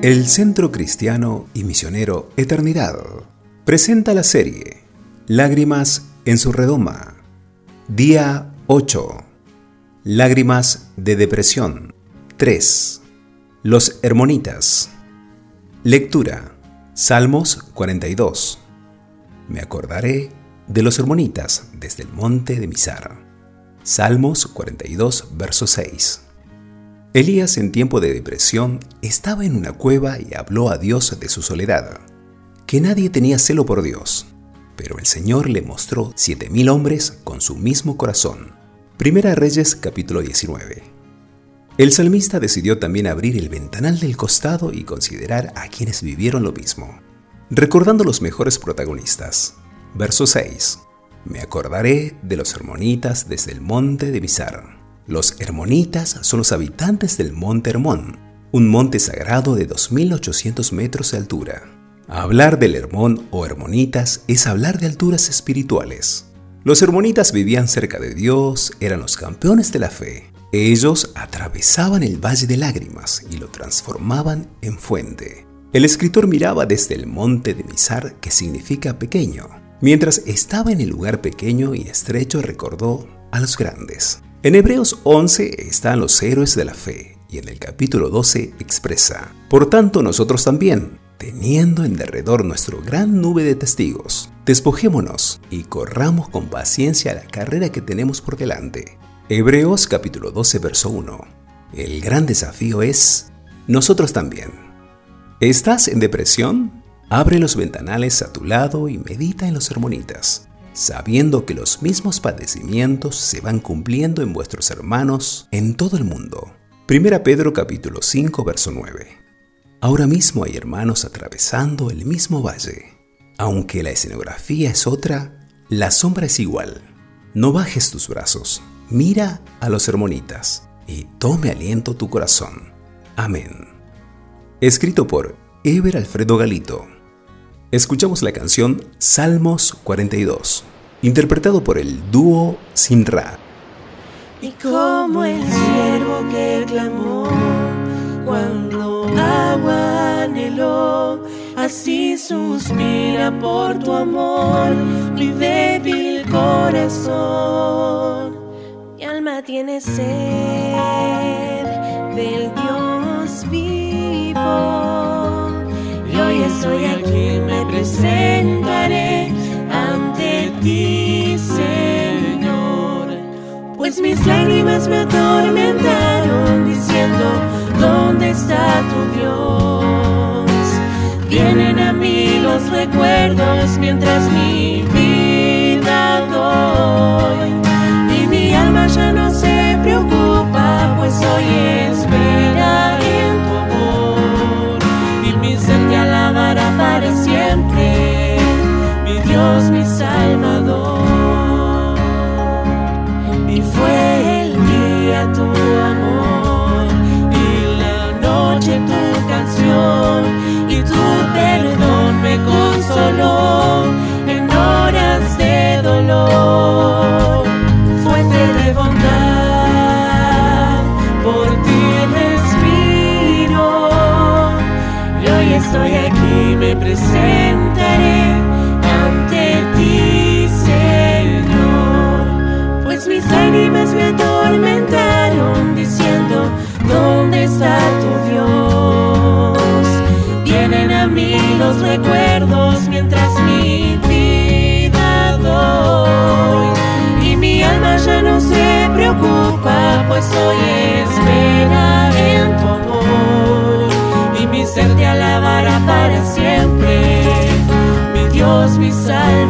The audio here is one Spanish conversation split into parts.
El Centro Cristiano y Misionero Eternidad presenta la serie Lágrimas en su redoma. Día 8. Lágrimas de depresión. 3. Los Hermonitas. Lectura. Salmos 42. Me acordaré de los Hermonitas desde el monte de Misar. Salmos 42, verso 6. Elías en tiempo de depresión estaba en una cueva y habló a Dios de su soledad, que nadie tenía celo por Dios, pero el Señor le mostró siete mil hombres con su mismo corazón. Primera Reyes capítulo 19. El salmista decidió también abrir el ventanal del costado y considerar a quienes vivieron lo mismo, recordando los mejores protagonistas. Verso 6. Me acordaré de los hermonitas desde el monte de Bizar. Los hermonitas son los habitantes del monte Hermón, un monte sagrado de 2.800 metros de altura. Hablar del Hermón o hermonitas es hablar de alturas espirituales. Los hermonitas vivían cerca de Dios, eran los campeones de la fe. Ellos atravesaban el valle de lágrimas y lo transformaban en fuente. El escritor miraba desde el monte de Misar, que significa pequeño. Mientras estaba en el lugar pequeño y estrecho recordó a los grandes. En Hebreos 11 están los héroes de la fe y en el capítulo 12 expresa, por tanto nosotros también, teniendo en derredor nuestro gran nube de testigos, despojémonos y corramos con paciencia la carrera que tenemos por delante. Hebreos capítulo 12 verso 1. El gran desafío es, nosotros también. ¿Estás en depresión? Abre los ventanales a tu lado y medita en los hermonitas sabiendo que los mismos padecimientos se van cumpliendo en vuestros hermanos en todo el mundo. Primera Pedro capítulo 5 verso 9. Ahora mismo hay hermanos atravesando el mismo valle. Aunque la escenografía es otra, la sombra es igual. No bajes tus brazos, mira a los hermonitas y tome aliento tu corazón. Amén. Escrito por Eber Alfredo Galito. Escuchamos la canción Salmos 42 interpretado por el dúo Simra. Y como el siervo que clamó cuando agua anheló, así suspira por tu amor mi débil corazón. Mi alma tiene sed del Dios Y hoy estoy aquí, me presentaré ti, Señor. Pues mis lágrimas me atormentaron diciendo, ¿dónde está tu Dios? Vienen a mí los recuerdos mientras mi presentaré ante ti, Señor, pues mis lágrimas me atormentaron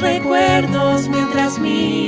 recuerdos mientras mi